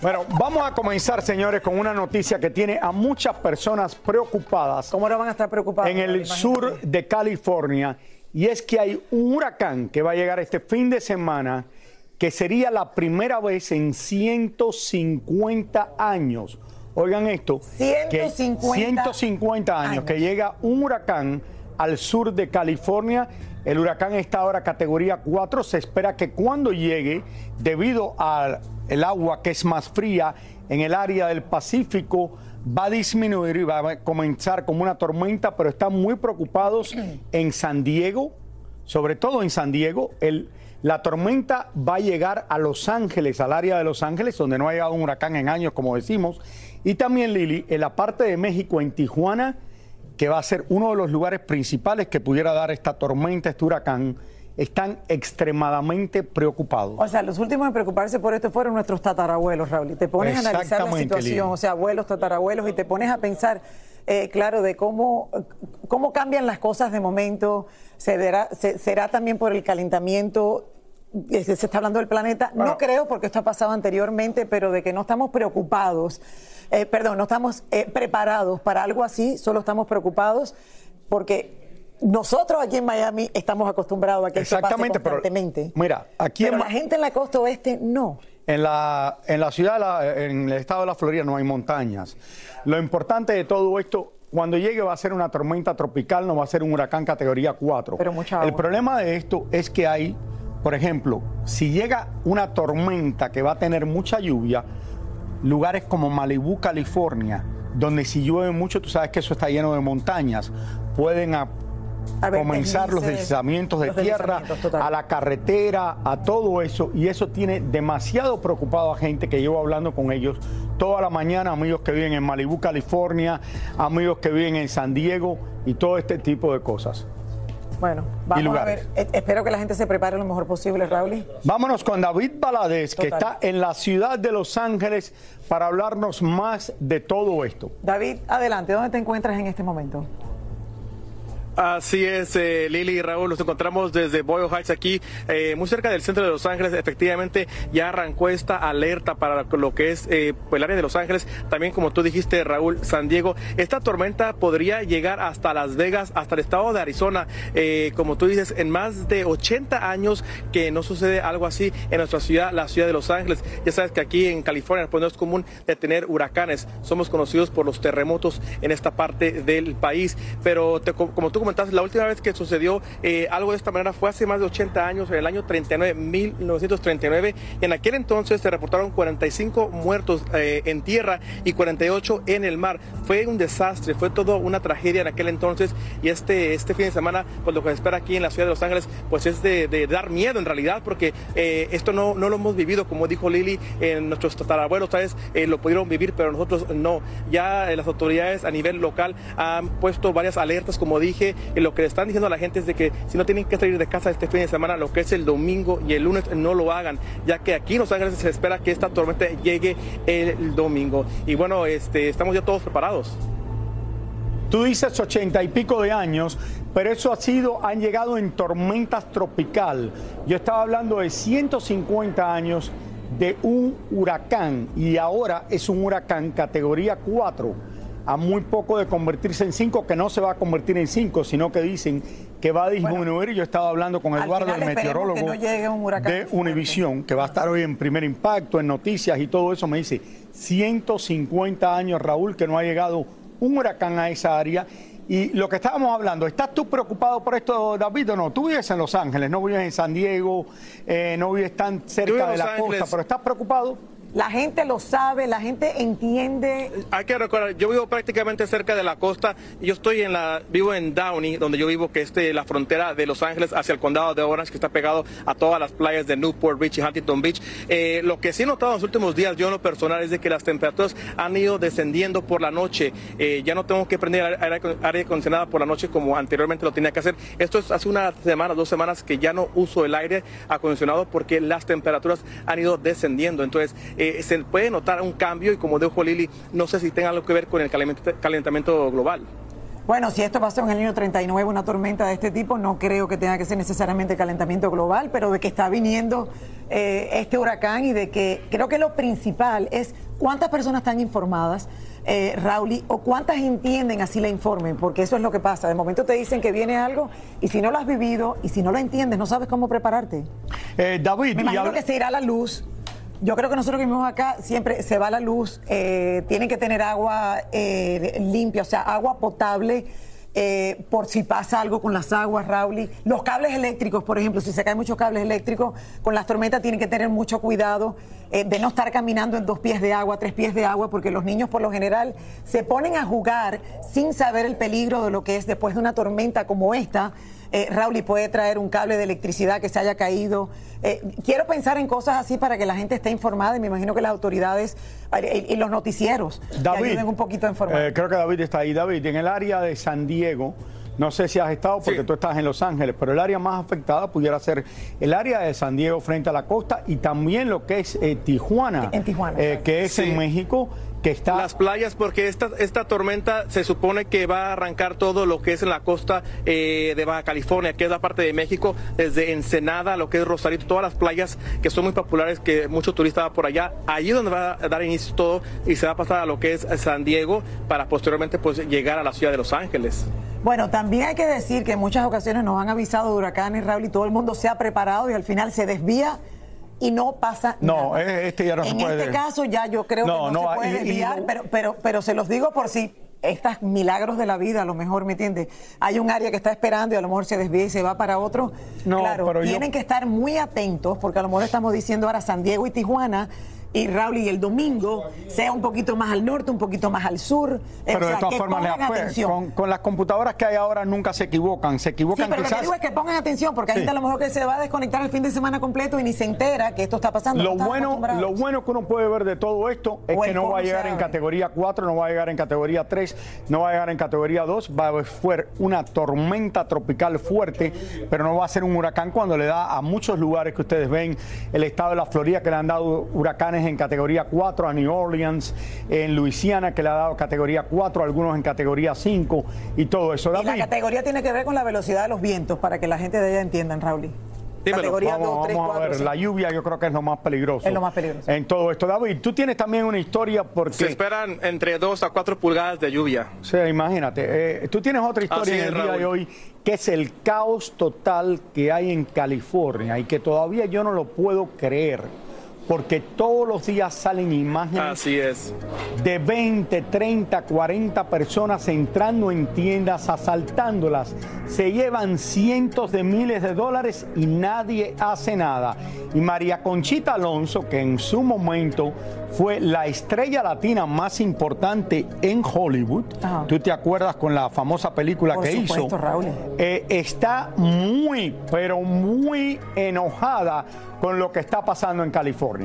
Bueno, vamos a comenzar, señores, con una noticia que tiene a muchas personas preocupadas ¿Cómo ahora van a estar preocupados? en el sur de California. Y es que hay un huracán que va a llegar este fin de semana que sería la primera vez en 150 años. Oigan esto. que 150 150 años, que llega un huracán al sur de California. El huracán está ahora categoría 4. Se espera que cuando llegue, debido al agua que es más fría en el área del Pacífico, va a disminuir y va a comenzar como una tormenta, pero están muy preocupados en San Diego, sobre todo en San Diego. La tormenta va a llegar a Los Ángeles, al área de Los Ángeles, donde no ha llegado un huracán en años, como decimos. Y también, Lili, en la parte de México, en Tijuana, que va a ser uno de los lugares principales que pudiera dar esta tormenta, este huracán, están extremadamente preocupados. O sea, los últimos en preocuparse por esto fueron nuestros tatarabuelos, Raúl. Y te pones a analizar la situación, Lili. o sea, abuelos, tatarabuelos, y te pones a pensar, eh, claro, de cómo, cómo cambian las cosas de momento. Se verá, se- será también por el calentamiento. Eh, Se está hablando del planeta. No creo, porque esto ha pasado anteriormente, pero de que no estamos preocupados, eh, perdón, no estamos eh, preparados para algo así, solo estamos preocupados porque nosotros aquí en Miami estamos acostumbrados a que esto pase Exactamente, pero constantemente. mira, aquí Pero en la gente en la costa oeste no. En la, en la ciudad, la- en el estado de la Florida no hay montañas. Lo importante de todo esto, cuando llegue va a ser una tormenta tropical, no va a ser un huracán categoría 4. Pero mucha El problema de esto es que hay, por ejemplo, si llega una tormenta que va a tener mucha lluvia, lugares como Malibú, California, donde si llueve mucho, tú sabes que eso está lleno de montañas, pueden a- A ver, comenzar los deslizamientos de los tierra deslizamientos, a la carretera, a todo eso, y eso tiene demasiado preocupado a gente que llevo hablando con ellos toda la mañana, amigos que viven en Malibú, California, amigos que viven en San Diego y todo este tipo de cosas. Bueno, vamos a lugares. ver. Eh, Espero que la gente se prepare lo mejor posible, Raúl. Vámonos con David Valadez, que está en la ciudad de Los Ángeles, para hablarnos más de todo esto. David, adelante. ¿Dónde te encuentras en este momento? Así es, eh, Lili y Raúl, nos encontramos desde Boyle Heights aquí, eh, muy cerca del centro de Los Ángeles. Efectivamente, ya arrancó esta alerta para lo que es eh, el área de Los Ángeles. También, como tú dijiste, Raúl, San Diego. Esta tormenta podría llegar hasta Las Vegas, hasta el estado de Arizona. Eh, como tú dices, en más de 80 años que no sucede algo así en nuestra ciudad, la ciudad de Los Ángeles. Ya sabes que aquí en California pues, no es común de tener huracanes. Somos conocidos por los terremotos en esta parte del país. Pero te- como tú la última vez que sucedió eh, algo de esta manera fue hace más de 80 años, en el año 39, 1939. En aquel entonces se reportaron 45 muertos eh, en tierra y 48 en el mar. Fue un desastre, fue todo una tragedia en aquel entonces y este, este fin de semana, pues lo que se espera aquí en la ciudad de Los Ángeles, pues es de, dar miedo en realidad, porque eh, esto no, no lo hemos vivido, como dijo Lili, en nuestros tatarabuelos, ¿sabes? lo pudieron vivir, pero nosotros no. Ya las autoridades a nivel local han puesto varias alertas, como dije, lo que le están diciendo a la gente es de que si no tienen que salir de casa este fin de semana, lo que es el domingo y el lunes, no lo hagan, ya que aquí en Los Ángeles se espera que esta tormenta llegue el domingo. Y bueno, este, estamos ya todos preparados. Tú dices ochenta y pico de años, pero eso ha sido, han llegado en tormentas tropical. Yo estaba hablando de 150 años de un huracán y ahora es un huracán categoría 4 a muy poco de convertirse en 5, que no se va a convertir en 5, sino que dicen que va a disminuir. Yo estaba hablando con Eduardo, el meteorólogo de Univisión, que va a estar hoy en primer impacto, en noticias y todo eso. Me dice 150 años, Raúl, que no ha llegado un huracán a esa área. Y lo que estábamos hablando, ¿estás tú preocupado por esto, David, o no? Tú vives en Los Ángeles, no vives en San Diego, eh, no vives tan cerca de la costa, pero ¿estás preocupado? La gente lo sabe, la gente entiende. Hay que recordar, yo vivo prácticamente cerca de la costa. Yo estoy en la, vivo en Downey, donde yo vivo, que es la frontera de Los Ángeles hacia el condado de Orange, que está pegado a todas las playas de Newport Beach y Huntington Beach. Eh, lo que sí he notado en los últimos días, yo en lo personal, es de que las temperaturas han ido descendiendo por la noche. Eh, ya no tengo que prender aire, acondicionada por la noche como anteriormente lo tenía que hacer. Esto es hace una semana, dos semanas que ya no uso el aire acondicionado porque las temperaturas han ido descendiendo. Entonces, eh, se puede notar un cambio y como dijo Lili, no sé si tenga algo que ver con el calentamiento global. Bueno, si esto pasó en el año 39, una tormenta de este tipo, no creo que tenga que ser necesariamente calentamiento global, pero de que está viniendo eh, este huracán y de que creo que lo principal es cuántas personas están informadas, eh, Raúl, o cuántas entienden así la informen, porque eso es lo que pasa. De momento te dicen que viene algo y si no lo has vivido y si no lo entiendes, no sabes cómo prepararte. Eh, David, me imagino que se irá a la luz yo creo que nosotros que vivimos acá siempre se va la luz, eh, tienen que tener agua eh, limpia, o sea, agua potable. Eh, por si pasa algo con las aguas, Rauli. Los cables eléctricos, por ejemplo, si se caen muchos cables eléctricos, con las tormentas tienen que tener mucho cuidado de no estar caminando en dos pies de agua, tres pies de agua, porque los niños por lo general se ponen a jugar sin saber el peligro de lo que es después de una tormenta como esta eh, Raúl, puede traer un cable de electricidad que se haya caído. Eh, quiero pensar en cosas así para que la gente esté informada y me imagino que las autoridades eh, y, los noticieros ayuden un poquito a informar. Eh, creo que David está ahí. David, en el área de San Diego, no sé si has estado porque tú estás en Los Ángeles, pero el área más afectada pudiera ser el área de San Diego frente a la costa y también lo que es Tijuana, en Tijuana que es en México que está... Las playas, porque esta, esta tormenta se supone que va a arrancar todo lo que es en la costa eh, de Baja California, que es la parte de México, desde Ensenada, lo que es Rosarito, todas las playas que son muy populares, que muchos turistas van por allá, allí donde va a dar inicio todo y se va a pasar a lo que es San Diego para posteriormente pues llegar a la ciudad de Los Ángeles. Bueno, también hay que decir que en muchas ocasiones nos han avisado de huracanes, Raúl, y todo el mundo se ha preparado y al final se desvía y no pasa no, nada. este ya no en este caso ya yo creo que no, se puede desviar, pero, pero, pero se los digo por si estos milagros de la vida, a lo mejor, ¿me entiendes? Hay un área que está esperando y a lo mejor se desvía y se va para otro. No, claro, pero tienen que estar muy atentos porque a lo mejor estamos diciendo ahora San Diego y Tijuana y Raúl y el domingo sea un poquito más al norte, un poquito más al sur. Pero de todas formas, con, las computadoras que hay ahora nunca se equivocan. Se equivocan sí, pero lo que digo es que pongan atención, porque está a lo mejor que se va a desconectar el fin de semana completo y ni se entera que esto está pasando. Lo, bueno, lo bueno que uno puede ver de todo esto es que no va a llegar en categoría 4, no va a llegar en categoría 3, no va a llegar en categoría 2, va a ser una tormenta tropical fuerte, pero no va a ser un huracán cuando le da a muchos lugares que ustedes ven, el estado de la Florida que le han dado huracanes en categoría 4, a New Orleans, en Luisiana que le ha dado categoría 4, algunos en categoría 5 y todo eso. Y la categoría tiene que ver con la velocidad de los vientos para que la gente de ella entienda, Raúl. Categoría vamos, 2, 3, a ver, la lluvia yo creo que es lo más peligroso. Es lo más peligroso. En todo esto. David, tú tienes también una historia porque... Se esperan entre 2 a 4 pulgadas de lluvia. Sí, imagínate. Eh, tú tienes otra historia en el día de hoy que es el caos total que hay en California y que todavía yo no lo puedo creer porque todos los días salen imágenes Así es. de 20, 30, 40 personas entrando en tiendas, asaltándolas. Se llevan cientos de miles de dólares y nadie hace nada. Y María Conchita Alonso, que en su momento fue la estrella latina más importante en Hollywood, Ajá. tú te acuerdas con la famosa película Por que supuesto, hizo, Raúl. eh, está muy, pero muy enojada con lo que está pasando en California.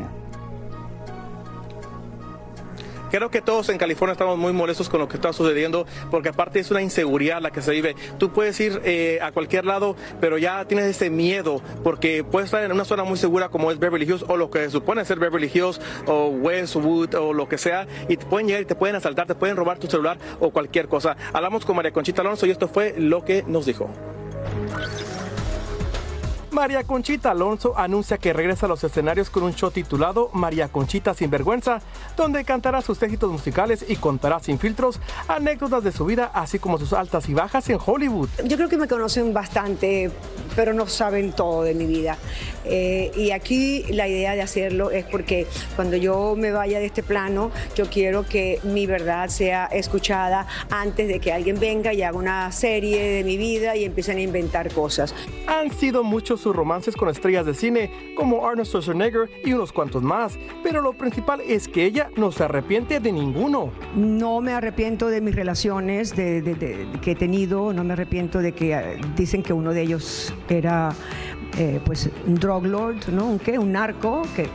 Creo que todos en California estamos muy molestos con lo que está sucediendo, porque aparte es una inseguridad la que se vive. Tú puedes ir eh, a cualquier lado, pero ya tienes ese miedo, porque puedes estar en una zona muy segura como es Beverly Hills o lo que se supone ser Beverly Hills o Westwood o lo que sea, y te pueden llegar y te pueden asaltar, te pueden robar tu celular o cualquier cosa. Hablamos con María Conchita Alonso y esto fue lo que nos dijo. María Conchita Alonso anuncia que regresa a los escenarios con un show titulado María Conchita sin vergüenza, donde cantará sus éxitos musicales y contará sin filtros anécdotas de su vida, así como sus altas y bajas en Hollywood. Yo creo que me conocen bastante, pero no saben todo de mi vida. Eh, y aquí la idea de hacerlo es porque cuando yo me vaya de este plano, yo quiero que mi verdad sea escuchada antes de que alguien venga y haga una serie de mi vida y empiecen a inventar cosas. Han sido muchos sus romances con estrellas de cine como Arnold Schwarzenegger y unos cuantos más, pero lo principal es que ella no se arrepiente de ninguno. No me arrepiento de mis relaciones de, que he tenido, no me arrepiento de que eh, dicen que uno de ellos era eh, pues un drug lord, ¿no? ¿Un qué? Un narco, que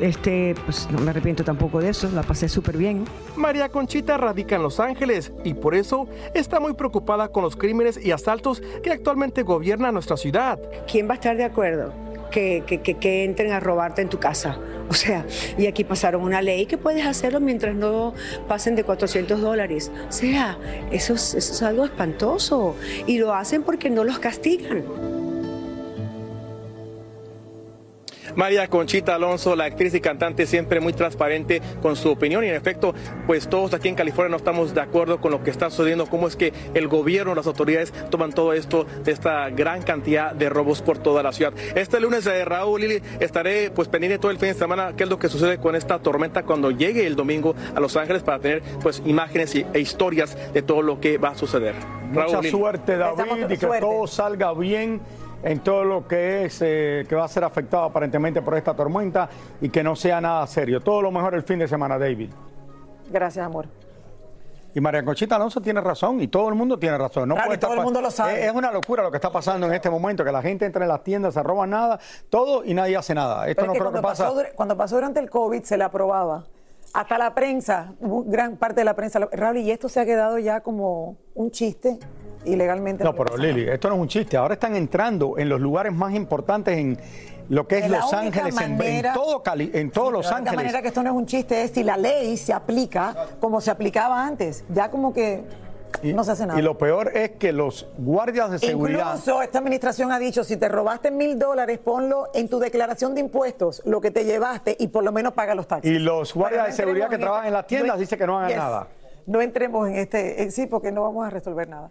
este, pues no me arrepiento tampoco de eso, la pasé súper bien. María Conchita radica en Los Ángeles y por eso está muy preocupada con los crímenes y asaltos que actualmente gobierna nuestra ciudad. ¿Quién va a estar de acuerdo que, que- que- que entren a robarte en tu casa? O sea, y aquí pasaron una ley que puedes hacerlo mientras no pasen de 400 dólares. O sea, eso es, eso es algo espantoso. Y lo hacen porque no los castigan. María Conchita Alonso, la actriz y cantante, siempre muy transparente con su opinión y en efecto, pues todos aquí en California no estamos de acuerdo con lo que está sucediendo, cómo es que el gobierno, las autoridades toman todo esto de esta gran cantidad de robos por toda la ciudad. Este lunes, eh, Raúl Lili, estaré pues pendiente todo el fin de semana qué es lo que sucede con esta tormenta cuando llegue el domingo a Los Ángeles para tener pues imágenes y- e historias de todo lo que va a suceder. Mucha suerte, David, y que suerte. todo salga bien en todo lo que es eh, que va a ser afectado aparentemente por esta tormenta y que no sea nada serio. Todo lo mejor el fin de semana, David. Gracias, amor. Y María Conchita Alonso tiene razón y todo el mundo tiene razón. No Claro, puede y todo estar el mundo lo sabe. Es, una locura lo que está pasando en este momento, que la gente entra en las tiendas, se roba nada, todo y nadie hace nada. Esto Pero no es que creo que pasa. pasó, cuando pasó durante el COVID se le aprobaba. Hasta la prensa, gran parte de la prensa. lo- Raúl, y esto se ha quedado ya como un chiste ilegalmente. No, pero Lili, esto no es un chiste. Ahora están entrando en los lugares más importantes en lo que es De Los Ángeles, en- todo Cali, en todos Sí, Los pero De Ángeles. la manera que esto no es un chiste es si la ley se aplica como se aplicaba antes. Ya como que Y- no se hace nada. Y lo peor es que los guardias de seguridad. Incluso esta administración ha dicho, si te robaste mil dólares, ponlo en tu declaración de impuestos, lo que te llevaste, y por lo menos paga los taxes. Y los guardias de seguridad que en trabajan en las tiendas no- dicen que no hagan Yes. nada. No entremos en este, en sí, porque no vamos a resolver nada.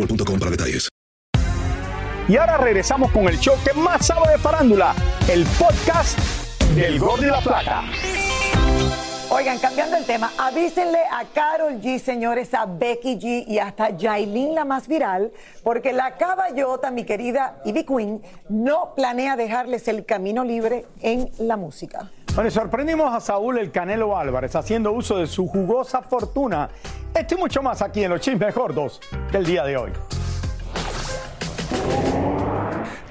para detalles. Y ahora regresamos con el show que más sabe de farándula, el podcast del Gol de la Plata. Oigan, cambiando el tema, avísenle a Carol G, señores, a Becky G y hasta Jailin, la más viral, porque la caballota, mi querida Ivy Queen, no planea dejarles el camino libre en la música. Bueno, sorprendimos a Saúl el Canelo Álvarez haciendo uso de su jugosa fortuna. Esto y mucho más aquí en los chismes gordos del día de hoy.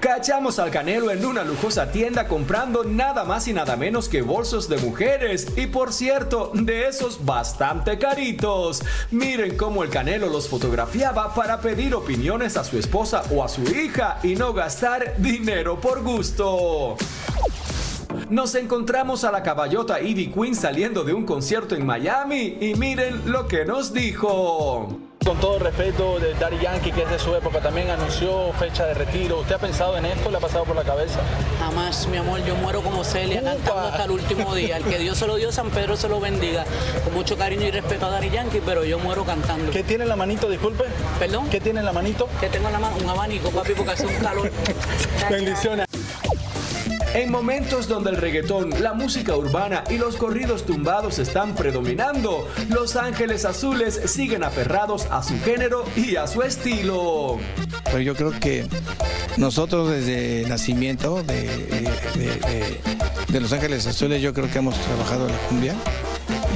Cachamos al Canelo en una lujosa tienda comprando nada más y nada menos que bolsos de mujeres y por cierto, de esos bastante caritos. Miren cómo el Canelo los fotografiaba para pedir opiniones a su esposa o a su hija y no gastar dinero por gusto. Nos encontramos a la caballota Ivy Queen saliendo de un concierto en Miami y miren lo que nos dijo. Con todo el respeto de Daddy Yankee, que es de su época, también anunció fecha de retiro. ¿Usted ha pensado en esto? ¿Le ha pasado por la cabeza? Jamás, mi amor, yo muero como Celia, cantando hasta el último día. El que Dios se lo dio, San Pedro se lo bendiga. Con mucho cariño y respeto a Daddy Yankee, pero yo muero cantando. ¿Qué tiene en la manito, disculpe? ¿Perdón? ¿Qué tiene en la manito? Que tengo en la mano un abanico, papi, porque hace un calor. Bendiciones. En momentos donde el reggaetón, la música urbana y los corridos tumbados están predominando, Los Ángeles Azules siguen aferrados a su género y a su estilo. Pero yo creo que nosotros desde nacimiento de, Los Ángeles Azules, yo creo que hemos trabajado la cumbia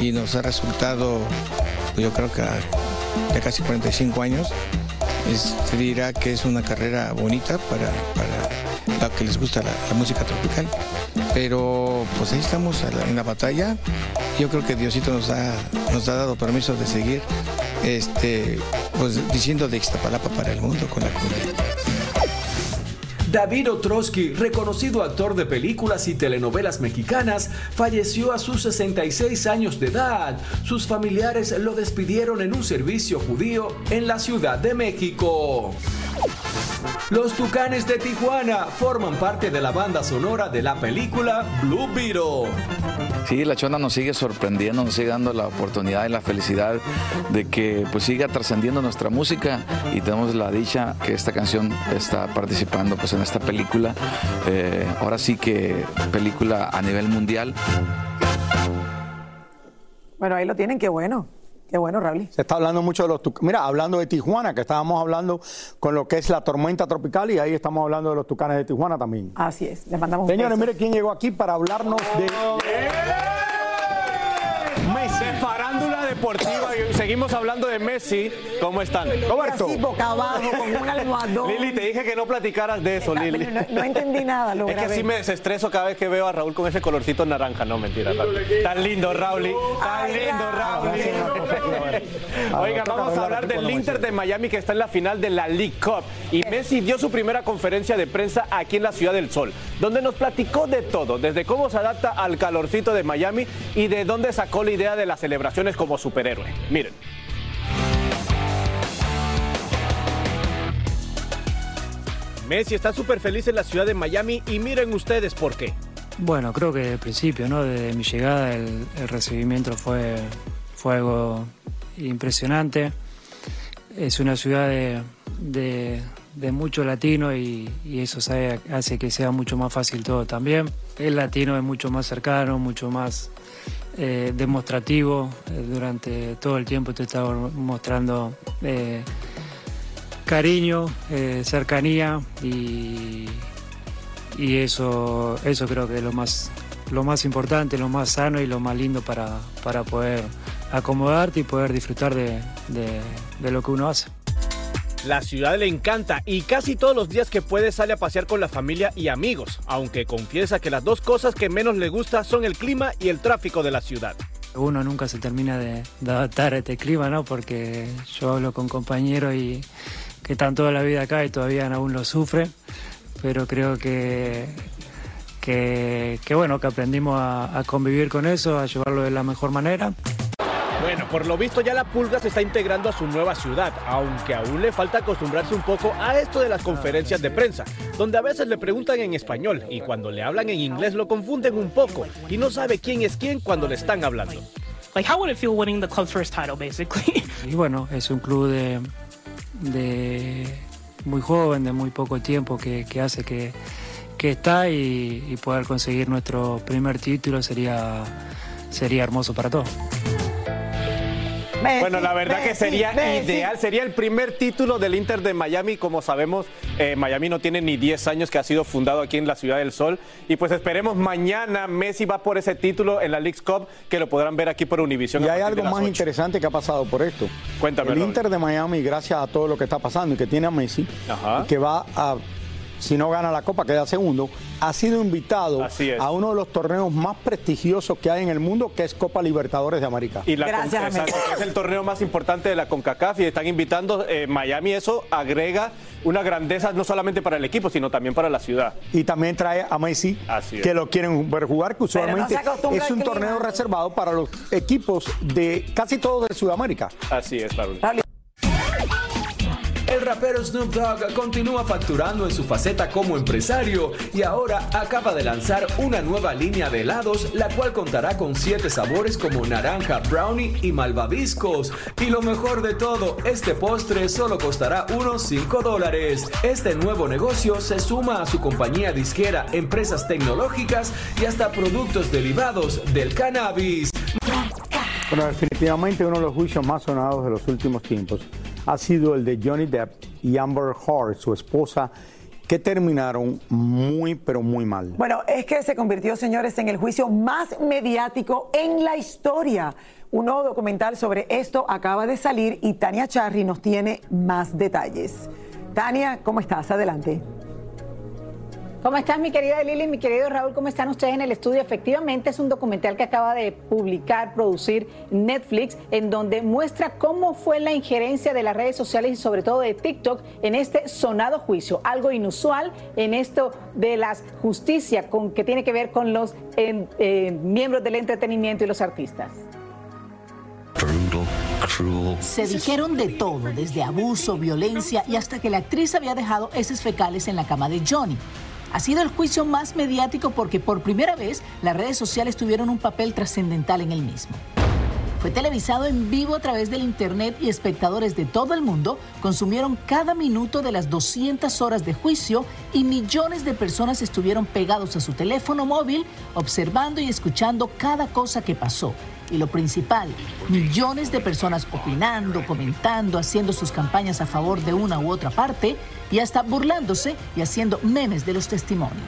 y nos ha resultado, yo creo que ya casi 45 años, se dirá que es una carrera bonita para la que les gusta la, música tropical. Pero pues ahí estamos en la batalla. Yo creo que Diosito nos ha, nos ha dado permiso de seguir este, pues, diciendo de Ixtapalapa para el mundo con la cumbia. David Otrosky, reconocido actor de películas y telenovelas mexicanas, falleció a sus 66 años de edad. Sus familiares lo despidieron en un servicio judío en la Ciudad de México. Los Tucanes de Tijuana forman parte de la banda sonora de la película Blue Beetle. Sí, la chona nos sigue sorprendiendo, nos sigue dando la oportunidad y la felicidad de que pues siga trascendiendo nuestra música y tenemos la dicha que esta canción está participando pues en esta película. Eh, ahora sí que película a nivel mundial. Bueno, ahí lo tienen, qué bueno. Qué bueno, Raúl. Se está hablando mucho de los tucanes. Mira, hablando de Tijuana, que estábamos hablando con lo que es la tormenta tropical y ahí estamos hablando de los tucanes de Tijuana también. Así es, les mandamos un Señores, beso. mire quién llegó aquí para hablarnos de Messi. De farándula deportiva. y Seguimos hablando de Messi. ¿Cómo están? Roberto. Así, boca abajo, con un almohadón. Lili, te dije que no platicaras de eso, Lili. No, no entendí nada, lo Es que así me desestreso cada vez que veo a Raúl con ese colorcito naranja. No, mentira. Raúl. Tan lindo, Raúl. Tan lindo, Raúl. Oiga, vamos a hablar del Inter de Miami que está en la final de la League Cup. Y Messi dio su primera conferencia de prensa aquí en la Ciudad del Sol, donde nos platicó de todo, desde cómo se adapta al calorcito de Miami y de dónde sacó la idea de las celebraciones como superhéroe. Miren. Messi está súper feliz en la ciudad de Miami y miren ustedes por qué. Bueno, creo que desde el principio, ¿no? Desde mi llegada el, el recibimiento fue, fue algo impresionante. Es una ciudad de, de- mucho latino y, eso sabe- hace que sea mucho más fácil todo también. El latino es mucho más cercano, mucho más eh, demostrativo. Eh, durante todo el tiempo te estaba mostrando eh, cariño, eh, cercanía y, y eso, eso creo que es lo más, lo más importante, lo más sano y lo más lindo para, para poder acomodarte y poder disfrutar de, de- de lo que uno hace. La ciudad le encanta y casi todos los días que puede sale a pasear con la familia y amigos, aunque confiesa que las dos cosas que menos le gusta son el clima y el tráfico de la ciudad. Uno nunca se termina de, de adaptar a este clima, ¿no? Porque yo hablo con compañeros y que están toda la vida acá y todavía aún lo sufren, pero creo que, que, que bueno, que aprendimos a, a convivir con eso, a llevarlo de la mejor manera. Bueno, por lo visto ya la Pulga se está integrando a su nueva ciudad, aunque aún le falta acostumbrarse un poco a esto de las conferencias de prensa, donde a veces le preguntan en español y cuando le hablan en inglés lo confunden un poco y no sabe quién es quién cuando le están hablando. Like, how would it feel winning the club's first title, basically? Y bueno, es un club de, de muy joven, de muy poco tiempo, que, que hace que, que está y, poder conseguir nuestro primer título sería, sería hermoso para todos. Bueno, la verdad que sería ideal, sería el primer título del Inter de Miami. Como sabemos, eh, Miami no tiene ni 10 años que ha sido fundado aquí en la Ciudad del Sol. Y pues esperemos mañana Messi va por ese título en la League's Cup, que lo podrán ver aquí por Univision. Y hay algo más 8. interesante que ha pasado por esto. Cuéntame, El. Inter de Miami, gracias a todo lo que está pasando y que tiene a Messi, que va a, si no gana la Copa, queda segundo, ha sido invitado a uno de los torneos más prestigiosos que hay en el mundo, que es Copa Libertadores de América. Y la que es el torneo más importante de la CONCACAF y están invitando eh, Miami. Eso agrega una grandeza no solamente para el equipo, sino también para la ciudad. Y también trae a Messi, Así es. que lo quieren ver jugar, que no usualmente es un torneo reservado para los equipos de casi todos de Sudamérica. Así es, Raúl. El rapero Snoop Dogg continúa facturando en su faceta como empresario y ahora acaba de lanzar una nueva línea de helados, la cual contará con siete sabores como naranja, brownie y malvaviscos. Y lo mejor de todo, este postre solo costará unos 5 dólares. Este nuevo negocio se suma a su compañía disquera, empresas tecnológicas y hasta productos derivados del cannabis. Bueno, definitivamente uno de los juicios más sonados de los últimos tiempos ha sido el de Johnny Depp y Amber Heard, su esposa, que terminaron muy, pero muy mal. Bueno, es que se convirtió, señores, en el juicio más mediático en la historia. Un nuevo documental sobre esto acaba de salir y Tania Charry nos tiene más detalles. Tania, ¿cómo estás? Adelante. ¿Cómo estás, mi querida Lili, mi querido Raúl? ¿Cómo están ustedes en el estudio? Efectivamente, es un documental que acaba de publicar, producir Netflix, en donde muestra cómo fue la injerencia de las redes sociales y sobre todo de TikTok en este sonado juicio. Algo inusual en esto de la justicia con, que tiene que ver con los eh, eh, miembros del entretenimiento y los artistas. Se dijeron de todo, desde abuso, violencia y hasta que la actriz había dejado heces fecales en la cama de Johnny. Ha sido el juicio más mediático porque por primera vez las redes sociales tuvieron un papel trascendental en el mismo. Fue televisado en vivo a través del Internet y espectadores de todo el mundo consumieron cada minuto de las 200 horas de juicio y millones de personas estuvieron pegados a su teléfono móvil observando y escuchando cada cosa que pasó. Y lo principal, millones de personas opinando, comentando, haciendo sus campañas a favor de una u otra parte y hasta burlándose y haciendo memes de los testimonios.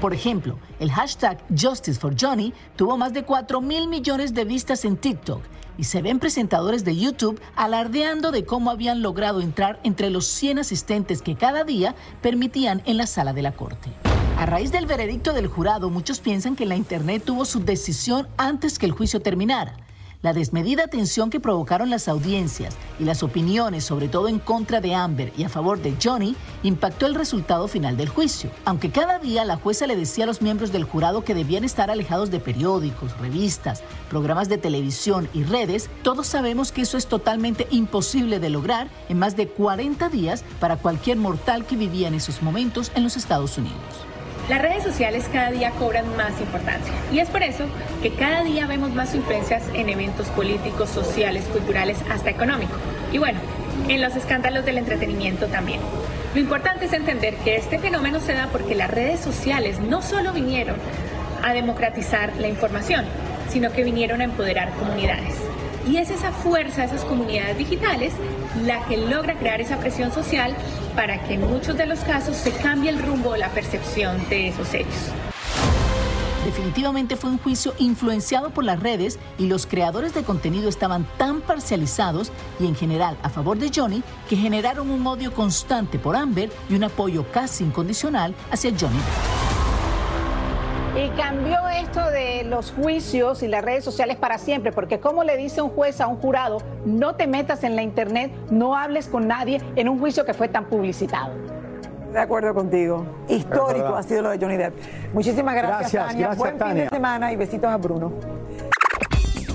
Por ejemplo, el hashtag Justice for Johnny tuvo más de 4 mil millones de vistas en TikTok y se ven presentadores de YouTube alardeando de cómo habían logrado entrar entre los 100 asistentes que cada día permitían en la sala de la corte. A raíz del veredicto del jurado, muchos piensan que la Internet tuvo su decisión antes que el juicio terminara. La desmedida atención que provocaron las audiencias y las opiniones, sobre todo en contra de Amber y a favor de Johnny, impactó el resultado final del juicio. Aunque cada día la jueza le decía a los miembros del jurado que debían estar alejados de periódicos, revistas, programas de televisión y redes, todos sabemos que eso es totalmente imposible de lograr en más de 40 días para cualquier mortal que vivía en esos momentos en los Estados Unidos. Las redes sociales cada día cobran más importancia y es por eso que cada día vemos más influencias en eventos políticos, sociales, culturales, hasta económicos. Y bueno, en los escándalos del entretenimiento también. Lo importante es entender que este fenómeno se da porque las redes sociales no solo vinieron a democratizar la información, sino que vinieron a empoderar comunidades. Y es esa fuerza, esas comunidades digitales, la que logra crear esa presión social para que en muchos de los casos se cambie el rumbo o la percepción de esos hechos. Definitivamente fue un juicio influenciado por las redes y los creadores de contenido estaban tan parcializados y en general a favor de Johnny que generaron un odio constante por Amber y un apoyo casi incondicional hacia Johnny. Y cambió esto de los juicios y las redes sociales para siempre, porque como le dice un juez a un jurado, no te metas en la internet, no hables con nadie en un juicio que fue tan publicitado. De acuerdo contigo. Histórico ha sido lo de Johnny Depp. Muchísimas gracias, Gracias, Tania. gracias, Buen fin de semana y besitos a Bruno.